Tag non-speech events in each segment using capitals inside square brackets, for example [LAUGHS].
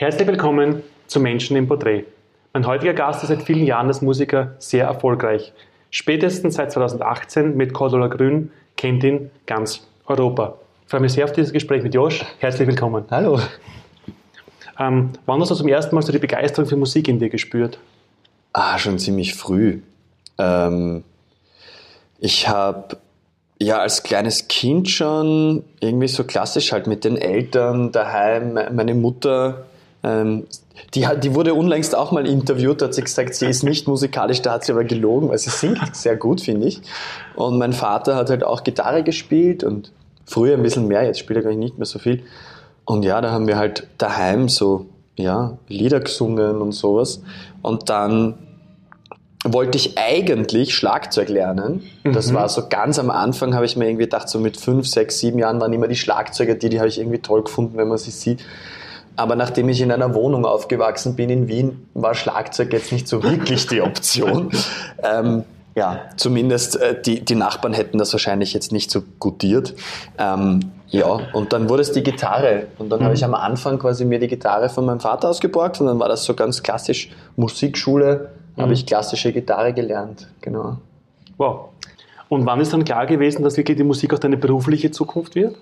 Herzlich willkommen zu Menschen im Porträt. Mein heutiger Gast ist seit vielen Jahren als Musiker sehr erfolgreich. Spätestens seit 2018 mit Cordula Grün kennt ihn ganz Europa. Ich freue mich sehr auf dieses Gespräch mit Josh. Herzlich willkommen. Hallo. Ähm, wann hast du zum ersten Mal so die Begeisterung für Musik in dir gespürt? Ah, schon ziemlich früh. Ähm, ich habe ja als kleines Kind schon irgendwie so klassisch halt mit den Eltern daheim, meine Mutter, ähm, die, die wurde unlängst auch mal interviewt, hat sie gesagt, sie ist nicht musikalisch, da hat sie aber gelogen, weil sie singt [LAUGHS] sehr gut, finde ich. Und mein Vater hat halt auch Gitarre gespielt und früher ein bisschen mehr, jetzt spielt er gar nicht mehr so viel. Und ja, da haben wir halt daheim so, ja, Lieder gesungen und sowas. Und dann wollte ich eigentlich Schlagzeug lernen. Das mhm. war so ganz am Anfang, habe ich mir irgendwie gedacht, so mit fünf, sechs, sieben Jahren waren immer die Schlagzeuger, die, die habe ich irgendwie toll gefunden, wenn man sie sieht. Aber nachdem ich in einer Wohnung aufgewachsen bin in Wien, war Schlagzeug jetzt nicht so wirklich die Option. [LAUGHS] ähm, ja, zumindest äh, die, die Nachbarn hätten das wahrscheinlich jetzt nicht so gutiert. Ähm, ja, und dann wurde es die Gitarre. Und dann mhm. habe ich am Anfang quasi mir die Gitarre von meinem Vater ausgeborgt und dann war das so ganz klassisch Musikschule, mhm. habe ich klassische Gitarre gelernt. Genau. Wow. Und wann ist dann klar gewesen, dass wirklich die Musik auch deine berufliche Zukunft wird?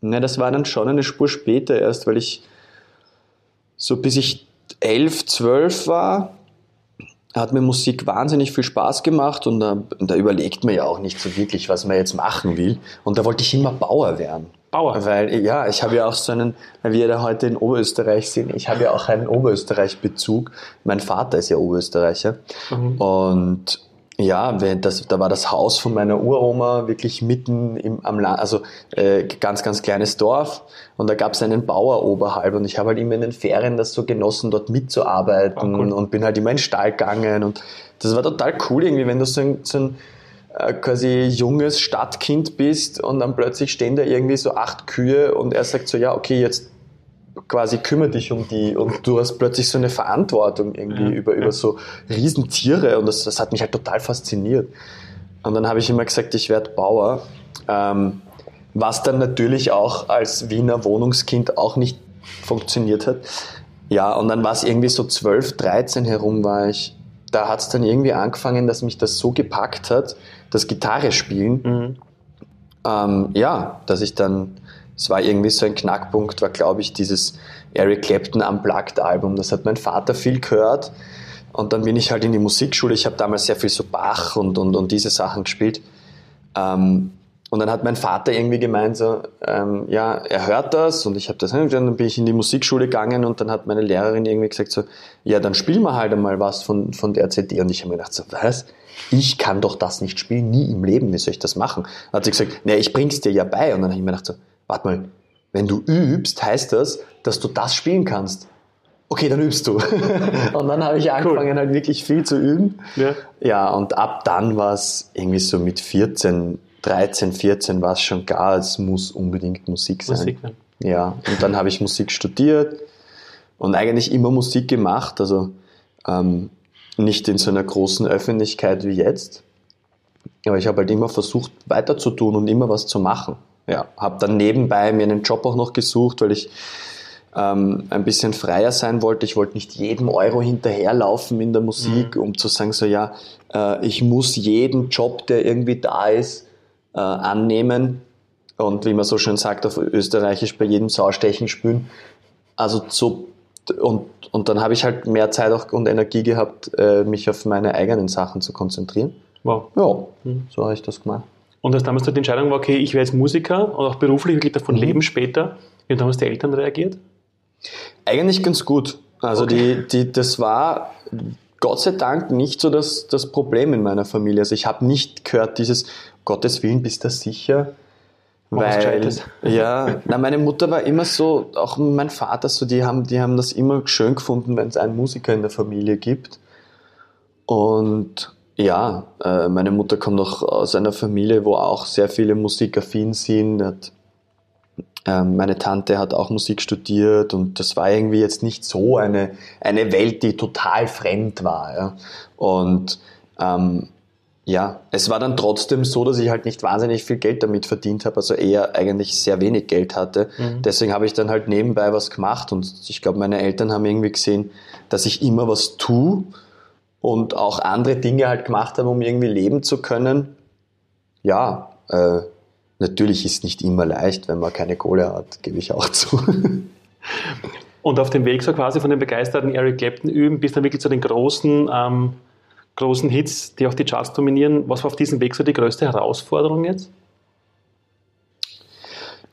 Ne, das war dann schon eine Spur später erst, weil ich so bis ich elf, zwölf war, hat mir Musik wahnsinnig viel Spaß gemacht und da, da, überlegt man ja auch nicht so wirklich, was man jetzt machen will. Und da wollte ich immer Bauer werden. Bauer? Weil, ja, ich habe ja auch so einen, weil wir da heute in Oberösterreich sind, ich habe ja auch einen Oberösterreich-Bezug. Mein Vater ist ja Oberösterreicher. Mhm. Und ja, das, da war das Haus von meiner Uroma wirklich mitten im, am Land, also äh, ganz, ganz kleines Dorf. Und da gab es einen Bauer oberhalb und ich habe halt immer in den Ferien das so genossen, dort mitzuarbeiten oh, cool. und bin halt immer in den Stall gegangen. Und das war total cool irgendwie, wenn du so ein, so ein äh, quasi junges Stadtkind bist und dann plötzlich stehen da irgendwie so acht Kühe und er sagt so, ja, okay, jetzt quasi kümmere dich um die und du hast plötzlich so eine Verantwortung irgendwie ja, über, über so Riesentiere und das, das hat mich halt total fasziniert. Und dann habe ich immer gesagt, ich werde Bauer, ähm, was dann natürlich auch als Wiener Wohnungskind auch nicht funktioniert hat. Ja, und dann war es irgendwie so 12, 13 herum war ich. Da hat es dann irgendwie angefangen, dass mich das so gepackt hat, das Gitarre spielen. Mhm. Ähm, ja, dass ich dann es war irgendwie so ein Knackpunkt, war glaube ich dieses Eric Clapton Unplugged Album. Das hat mein Vater viel gehört. Und dann bin ich halt in die Musikschule. Ich habe damals sehr viel so Bach und, und, und diese Sachen gespielt. Ähm, und dann hat mein Vater irgendwie gemeint, so, ähm, ja, er hört das und ich habe das und dann bin ich in die Musikschule gegangen und dann hat meine Lehrerin irgendwie gesagt so, ja, dann spielen wir halt einmal was von, von der CD und ich habe mir gedacht so, was? Ich kann doch das nicht spielen, nie im Leben, wie soll ich das machen? Dann hat sie gesagt, nee, ich bring's dir ja bei und dann habe ich mir gedacht so, warte mal, wenn du übst, heißt das, dass du das spielen kannst. Okay, dann übst du. [LAUGHS] und dann habe ich angefangen, cool. halt wirklich viel zu üben. Ja, ja und ab dann war es irgendwie so mit 14, 13, 14 war es schon klar, es muss unbedingt Musik sein. Musik, ja. ja, und dann habe ich Musik studiert und eigentlich immer Musik gemacht, also ähm, nicht in so einer großen Öffentlichkeit wie jetzt. Aber ich habe halt immer versucht, weiterzutun und immer was zu machen ja, habe dann nebenbei mir einen Job auch noch gesucht, weil ich ähm, ein bisschen freier sein wollte. Ich wollte nicht jedem Euro hinterherlaufen in der Musik, mhm. um zu sagen, so ja, äh, ich muss jeden Job, der irgendwie da ist, äh, annehmen. Und wie man so schön sagt auf Österreichisch, bei jedem Saustechen spülen. Also so und, und dann habe ich halt mehr Zeit auch und Energie gehabt, äh, mich auf meine eigenen Sachen zu konzentrieren. Wow. Ja, mhm. so habe ich das gemacht. Und als damals die Entscheidung war, okay, ich werde jetzt Musiker und auch beruflich wirklich davon mhm. leben später, wie haben damals die Eltern reagiert? Eigentlich ganz gut. Also okay. die, die, das war Gott sei Dank nicht so das, das Problem in meiner Familie. Also ich habe nicht gehört dieses, Gottes Willen, bist du sicher? Weil, [LAUGHS] ja, na, meine Mutter war immer so, auch mein Vater, so, die haben, die haben das immer schön gefunden, wenn es einen Musiker in der Familie gibt. Und ja, äh, meine Mutter kommt auch aus einer Familie, wo auch sehr viele musikaffin sind. Hat, äh, meine Tante hat auch Musik studiert und das war irgendwie jetzt nicht so eine, eine Welt, die total fremd war. Ja. Und ähm, ja, es war dann trotzdem so, dass ich halt nicht wahnsinnig viel Geld damit verdient habe, also eher eigentlich sehr wenig Geld hatte. Mhm. Deswegen habe ich dann halt nebenbei was gemacht und ich glaube, meine Eltern haben irgendwie gesehen, dass ich immer was tue und auch andere Dinge halt gemacht habe, um irgendwie leben zu können. Ja, äh, natürlich ist nicht immer leicht, wenn man keine Kohle hat, gebe ich auch [LAUGHS] zu. Und auf dem Weg so quasi von den begeisterten Eric Clapton üben bis dann wirklich zu den großen ähm großen Hits, die auch die Charts dominieren. Was war auf diesem Weg so die größte Herausforderung jetzt?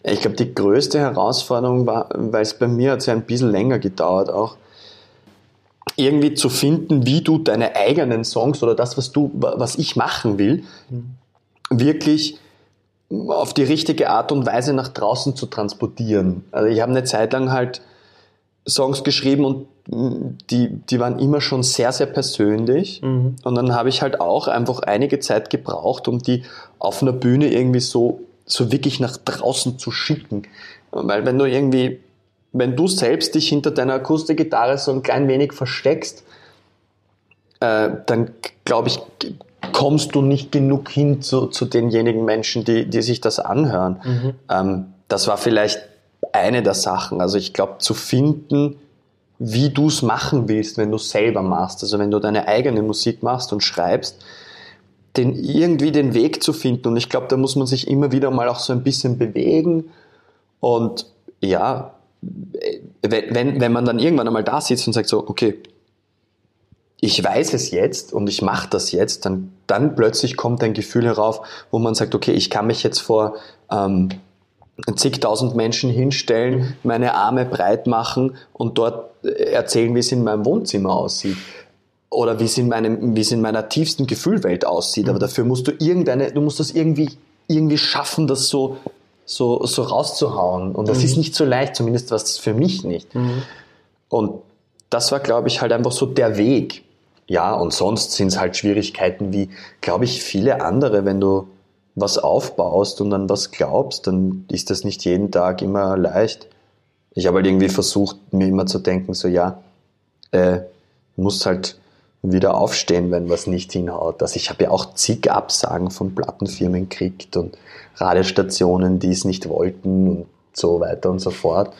Ich glaube, die größte Herausforderung war, weil es bei mir hat es ja ein bisschen länger gedauert auch, irgendwie zu finden, wie du deine eigenen Songs oder das, was du, was ich machen will, mhm. wirklich auf die richtige Art und Weise nach draußen zu transportieren. Also ich habe eine Zeit lang halt Songs geschrieben und die, die waren immer schon sehr, sehr persönlich. Mhm. Und dann habe ich halt auch einfach einige Zeit gebraucht, um die auf einer Bühne irgendwie so, so wirklich nach draußen zu schicken. Weil wenn du irgendwie, wenn du selbst dich hinter deiner Akustikgitarre so ein klein wenig versteckst, äh, dann glaube ich, kommst du nicht genug hin zu, zu denjenigen Menschen, die, die sich das anhören. Mhm. Ähm, das war vielleicht eine der Sachen. Also ich glaube, zu finden, wie du es machen willst, wenn du selber machst. Also wenn du deine eigene Musik machst und schreibst, den irgendwie den Weg zu finden. Und ich glaube, da muss man sich immer wieder mal auch so ein bisschen bewegen. Und ja, wenn, wenn man dann irgendwann einmal da sitzt und sagt so, okay, ich weiß es jetzt und ich mache das jetzt, dann, dann plötzlich kommt ein Gefühl herauf, wo man sagt, okay, ich kann mich jetzt vor ähm, zigtausend Menschen hinstellen, meine Arme breit machen und dort erzählen, wie es in meinem Wohnzimmer aussieht. Oder wie es in meinem, wie es in meiner tiefsten Gefühlwelt aussieht. Aber dafür musst du irgendeine, du musst das irgendwie, irgendwie schaffen, das so, so, so rauszuhauen. Und das mhm. ist nicht so leicht, zumindest was das für mich nicht. Mhm. Und das war, glaube ich, halt einfach so der Weg. Ja, und sonst sind es halt Schwierigkeiten wie, glaube ich, viele andere, wenn du was aufbaust und an was glaubst, dann ist das nicht jeden Tag immer leicht. Ich habe halt irgendwie versucht, mir immer zu denken, so ja, äh, muss halt wieder aufstehen, wenn was nicht hinhaut. Also ich habe ja auch zig Absagen von Plattenfirmen gekriegt und Radiostationen, die es nicht wollten und so weiter und so fort.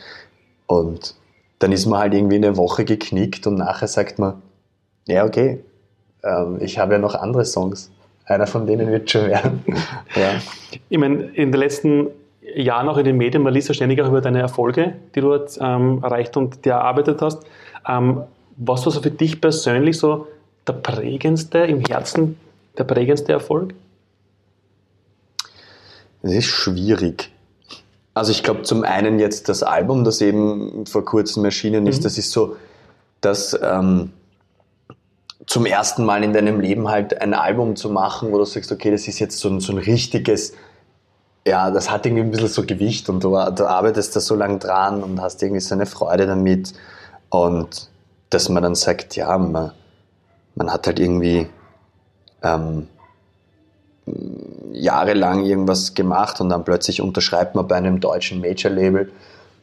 Und dann ist man halt irgendwie eine Woche geknickt und nachher sagt man, ja okay, ähm, ich habe ja noch andere Songs einer von denen wird schon werden. [LAUGHS] ja. Ich meine, in den letzten Jahren auch in den Medien, man liest ja ständig auch über deine Erfolge, die du ähm, erreicht und die erarbeitet hast. Ähm, was war so für dich persönlich so der prägendste, im Herzen der prägendste Erfolg? Das ist schwierig. Also ich glaube zum einen jetzt das Album, das eben vor kurzem erschienen ist, mhm. das ist so, dass ähm, zum ersten Mal in deinem Leben halt ein Album zu machen, wo du sagst, okay, das ist jetzt so ein, so ein richtiges, ja, das hat irgendwie ein bisschen so Gewicht und du, du arbeitest da so lang dran und hast irgendwie so eine Freude damit und dass man dann sagt, ja, man, man hat halt irgendwie ähm, jahrelang irgendwas gemacht und dann plötzlich unterschreibt man bei einem deutschen Major-Label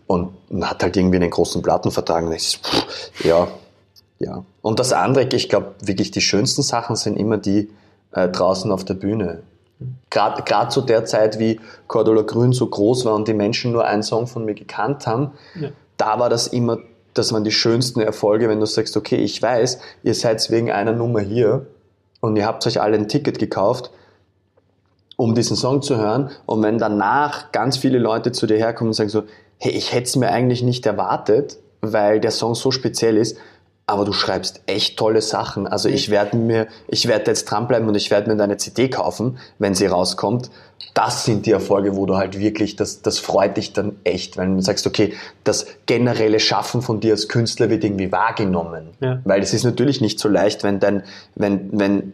und man hat halt irgendwie einen großen Plattenvertrag und ich, pff, ja, ja. Und das andere, ich glaube, wirklich die schönsten Sachen sind immer die äh, draußen auf der Bühne. Gerade zu der Zeit, wie Cordula Grün so groß war und die Menschen nur einen Song von mir gekannt haben, ja. da war das immer, das waren die schönsten Erfolge, wenn du sagst, okay, ich weiß, ihr seid wegen einer Nummer hier und ihr habt euch alle ein Ticket gekauft, um diesen Song zu hören. Und wenn danach ganz viele Leute zu dir herkommen und sagen so, hey, ich hätte es mir eigentlich nicht erwartet, weil der Song so speziell ist, aber du schreibst echt tolle Sachen. Also ich werde mir, ich werde jetzt dranbleiben und ich werde mir deine CD kaufen, wenn sie rauskommt. Das sind die Erfolge, wo du halt wirklich, das, das freut dich dann echt, wenn du sagst, okay, das generelle Schaffen von dir als Künstler wird irgendwie wahrgenommen. Ja. Weil es ist natürlich nicht so leicht, wenn dein, wenn, wenn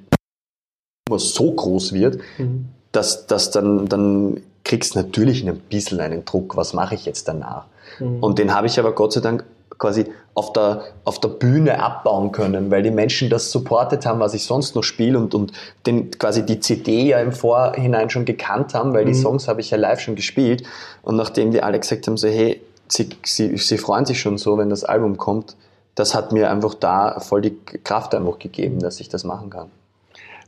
so groß wird, mhm. dass, dass dann, dann kriegst natürlich ein bisschen einen Druck, was mache ich jetzt danach? Mhm. Und den habe ich aber Gott sei Dank quasi auf der, auf der Bühne abbauen können, weil die Menschen das supportet haben, was ich sonst noch spiele und, und den, quasi die CD ja im Vorhinein schon gekannt haben, weil mhm. die Songs habe ich ja live schon gespielt. Und nachdem die alle gesagt haben, so hey, sie, sie, sie freuen sich schon so, wenn das Album kommt, das hat mir einfach da voll die Kraft einfach gegeben, dass ich das machen kann.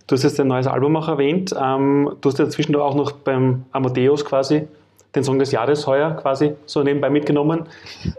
Du hast jetzt ein neues Album auch erwähnt. Ähm, du hast ja zwischendurch auch noch beim Amadeus quasi den Song des Jahres heuer quasi so nebenbei mitgenommen.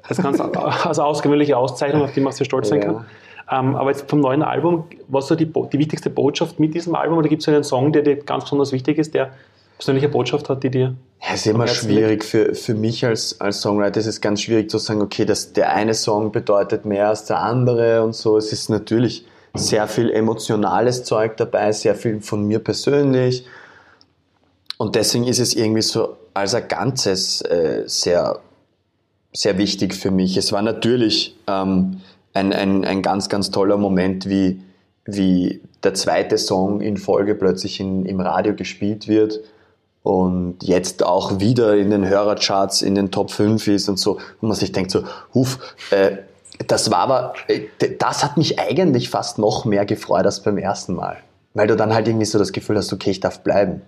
Das ganz [LAUGHS] als ausgewöhnliche Auszeichnung, auf die man sehr stolz sein kann. Ähm, aber jetzt vom neuen Album, was so die, die wichtigste Botschaft mit diesem Album oder gibt es einen Song, der dir ganz besonders wichtig ist, der persönliche Botschaft hat, die dir. Ja, es ist immer schwierig. Für, für mich als, als Songwriter ist es ganz schwierig zu sagen, okay, dass der eine Song bedeutet mehr als der andere und so. Es ist natürlich sehr viel emotionales Zeug dabei, sehr viel von mir persönlich. Und deswegen ist es irgendwie so als ein Ganzes äh, sehr, sehr wichtig für mich. Es war natürlich ähm, ein, ein, ein ganz, ganz toller Moment, wie, wie der zweite Song in Folge plötzlich in, im Radio gespielt wird und jetzt auch wieder in den Hörercharts in den Top 5 ist und so, und man sich denkt so, huf, äh, das war aber, äh, das hat mich eigentlich fast noch mehr gefreut als beim ersten Mal. Weil du dann halt irgendwie so das Gefühl hast, okay, ich darf bleiben.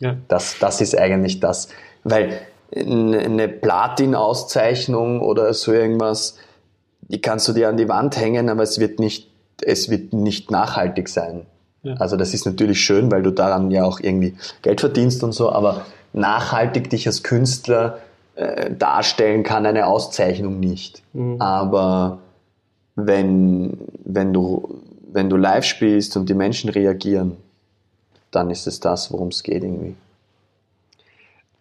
Ja. Das, das ist eigentlich das. Weil eine Platin-Auszeichnung oder so irgendwas, die kannst du dir an die Wand hängen, aber es wird nicht, es wird nicht nachhaltig sein. Ja. Also das ist natürlich schön, weil du daran ja auch irgendwie Geld verdienst und so, aber nachhaltig dich als Künstler äh, darstellen kann eine Auszeichnung nicht. Mhm. Aber wenn, wenn, du, wenn du live spielst und die Menschen reagieren, dann ist es das, worum es geht irgendwie.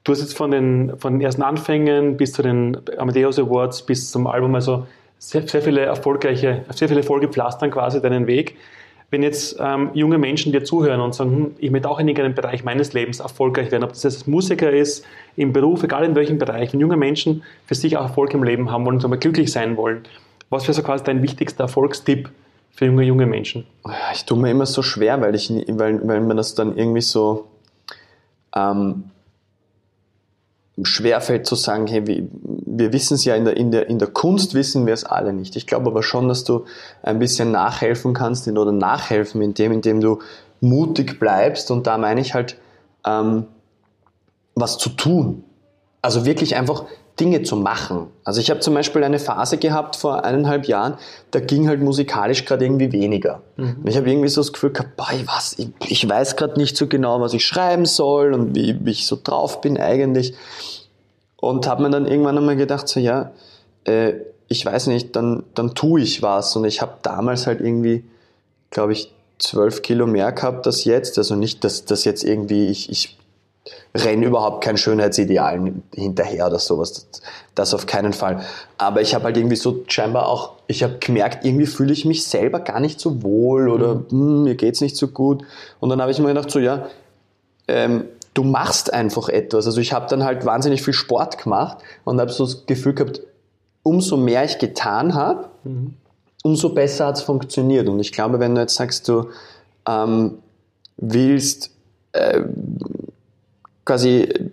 Du hast jetzt von den, von den ersten Anfängen bis zu den Amadeus Awards bis zum Album also sehr, sehr viele erfolgreiche, sehr viele Erfolge pflastern quasi deinen Weg. Wenn jetzt ähm, junge Menschen dir zuhören und sagen, hm, ich möchte auch in irgendeinem Bereich meines Lebens erfolgreich werden, ob das jetzt Musiker ist, im Beruf, egal in welchem Bereich, wenn junge Menschen für sich auch Erfolg im Leben haben wollen einmal glücklich sein wollen, was wäre so quasi dein wichtigster Erfolgstipp für junge, junge Menschen? Ich tue mir immer so schwer, weil, ich, weil, weil mir das dann irgendwie so ähm, schwerfällt zu sagen, hey, wir, wir wissen es ja in der, in, der, in der Kunst, wissen wir es alle nicht. Ich glaube aber schon, dass du ein bisschen nachhelfen kannst oder nachhelfen, indem, indem du mutig bleibst und da meine ich halt, ähm, was zu tun. Also wirklich einfach Dinge zu machen. Also ich habe zum Beispiel eine Phase gehabt vor eineinhalb Jahren, da ging halt musikalisch gerade irgendwie weniger. Mhm. Und ich habe irgendwie so das Gefühl gehabt, boah, was, ich, ich weiß gerade nicht so genau, was ich schreiben soll und wie, wie ich so drauf bin eigentlich. Und habe mir dann irgendwann einmal gedacht, so ja, äh, ich weiß nicht, dann, dann tue ich was. Und ich habe damals halt irgendwie, glaube ich, zwölf Kilo mehr gehabt als jetzt. Also nicht, dass das jetzt irgendwie, ich, ich renne überhaupt kein Schönheitsideal hinterher oder sowas. Das, auf keinen Fall. Aber ich habe halt irgendwie so scheinbar auch, ich habe gemerkt, irgendwie fühle ich mich selber gar nicht so wohl oder mhm. hm, mir geht's nicht so gut. Und dann habe ich mir gedacht, so ja, ähm, du machst einfach etwas. Also ich habe dann halt wahnsinnig viel Sport gemacht und habe so das Gefühl gehabt, umso mehr ich getan habe, mhm. umso besser hat es funktioniert. Und ich glaube, wenn du jetzt sagst, du ähm, willst äh, quasi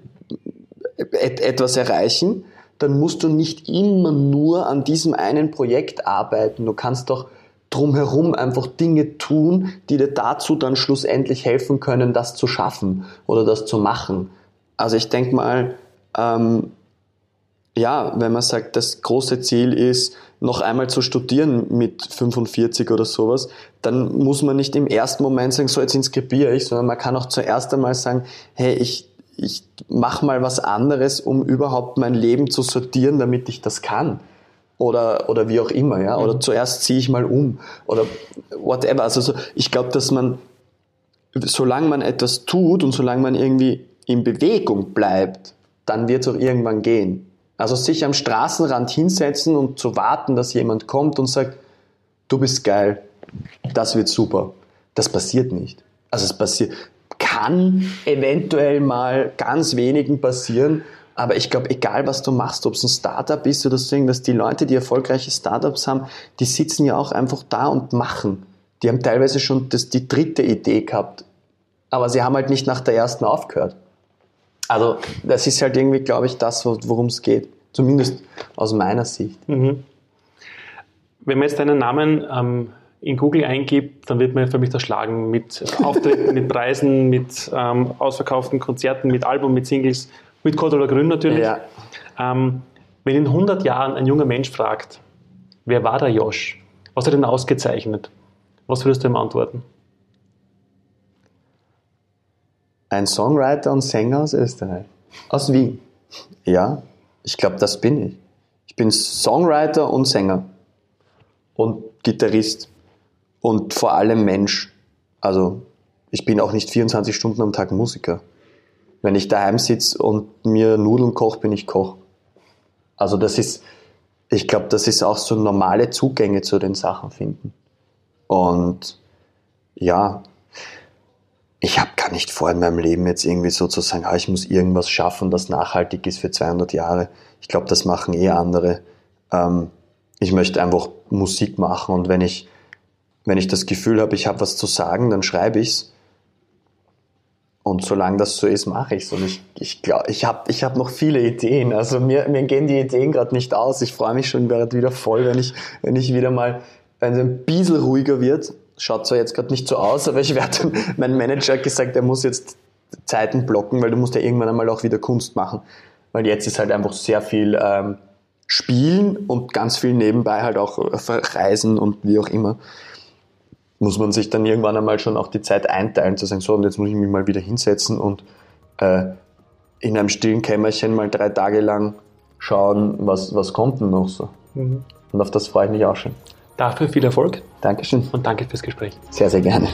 et etwas erreichen, dann musst du nicht immer nur an diesem einen Projekt arbeiten. Du kannst doch drumherum einfach Dinge tun, die dir dazu dann schlussendlich helfen können, das zu schaffen oder das zu machen. Also ich denke mal, ähm, ja, wenn man sagt, das große Ziel ist, noch einmal zu studieren mit 45 oder sowas, dann muss man nicht im ersten Moment sagen, so jetzt inskribiere ich, sondern man kann auch zuerst einmal sagen, hey, ich ich mache mal was anderes, um überhaupt mein Leben zu sortieren, damit ich das kann. Oder, oder wie auch immer, ja. Oder mhm. zuerst ziehe ich mal um. Oder whatever. Also so, ich glaube, dass man, solange man etwas tut und solange man irgendwie in Bewegung bleibt, dann wird es auch irgendwann gehen. Also sich am Straßenrand hinsetzen und zu warten, dass jemand kommt und sagt, du bist geil, das wird super. Das passiert nicht. Also es passiert, kann eventuell mal ganz wenigen passieren. Aber ich glaube, egal was du machst, ob es ein Startup ist oder so irgendwas, die Leute, die erfolgreiche Startups haben, die sitzen ja auch einfach da und machen. Die haben teilweise schon das, die dritte Idee gehabt. Aber sie haben halt nicht nach der ersten aufgehört. Also, das ist halt irgendwie, glaube ich, das, worum es geht. Zumindest aus meiner Sicht. Mhm. Wenn man jetzt deinen Namen ähm, in Google eingibt, dann wird man für mich erschlagen mit Auftritten, mit Preisen, mit ähm, ausverkauften Konzerten, mit Album, mit Singles, mit Cordula Grün natürlich. Ja. Ähm, wenn in 100 Jahren ein junger Mensch fragt, wer war der Josh? Was hat er denn ausgezeichnet? Was würdest du ihm antworten? Ein Songwriter und Sänger aus Österreich. Aus Wien. Ja, ich glaube, das bin ich. Ich bin Songwriter und Sänger. Und Gitarrist. Und vor allem Mensch. Also, ich bin auch nicht 24 Stunden am Tag Musiker. Wenn ich daheim sitze und mir Nudeln koche, bin ich Koch. Also, das ist, ich glaube, das ist auch so normale Zugänge zu den Sachen finden. Und ja, ich habe gar nicht vor in meinem Leben jetzt irgendwie so zu sagen, ah, ich muss irgendwas schaffen, das nachhaltig ist für 200 Jahre. Ich glaube, das machen eh andere. Ähm, ich möchte einfach Musik machen und wenn ich, wenn ich das Gefühl habe, ich habe was zu sagen, dann schreibe ich's. Und solange das so ist, mache ich's. Und ich, ich glaube, ich habe ich hab noch viele Ideen. Also mir, mir gehen die Ideen gerade nicht aus. Ich freue mich schon wieder voll, wenn ich, wenn ich wieder mal, wenn es ein bisschen ruhiger wird schaut zwar jetzt gerade nicht so aus, aber ich werde, [LAUGHS] mein Manager hat gesagt, er muss jetzt Zeiten blocken, weil du musst ja irgendwann einmal auch wieder Kunst machen. Weil jetzt ist halt einfach sehr viel ähm, Spielen und ganz viel nebenbei halt auch Reisen und wie auch immer. Muss man sich dann irgendwann einmal schon auch die Zeit einteilen, zu sagen, so, und jetzt muss ich mich mal wieder hinsetzen und äh, in einem stillen Kämmerchen mal drei Tage lang schauen, was, was kommt denn noch so. Mhm. Und auf das freue ich mich auch schon. Dafür viel Erfolg. Dankeschön. Und danke fürs Gespräch. Sehr, sehr gerne.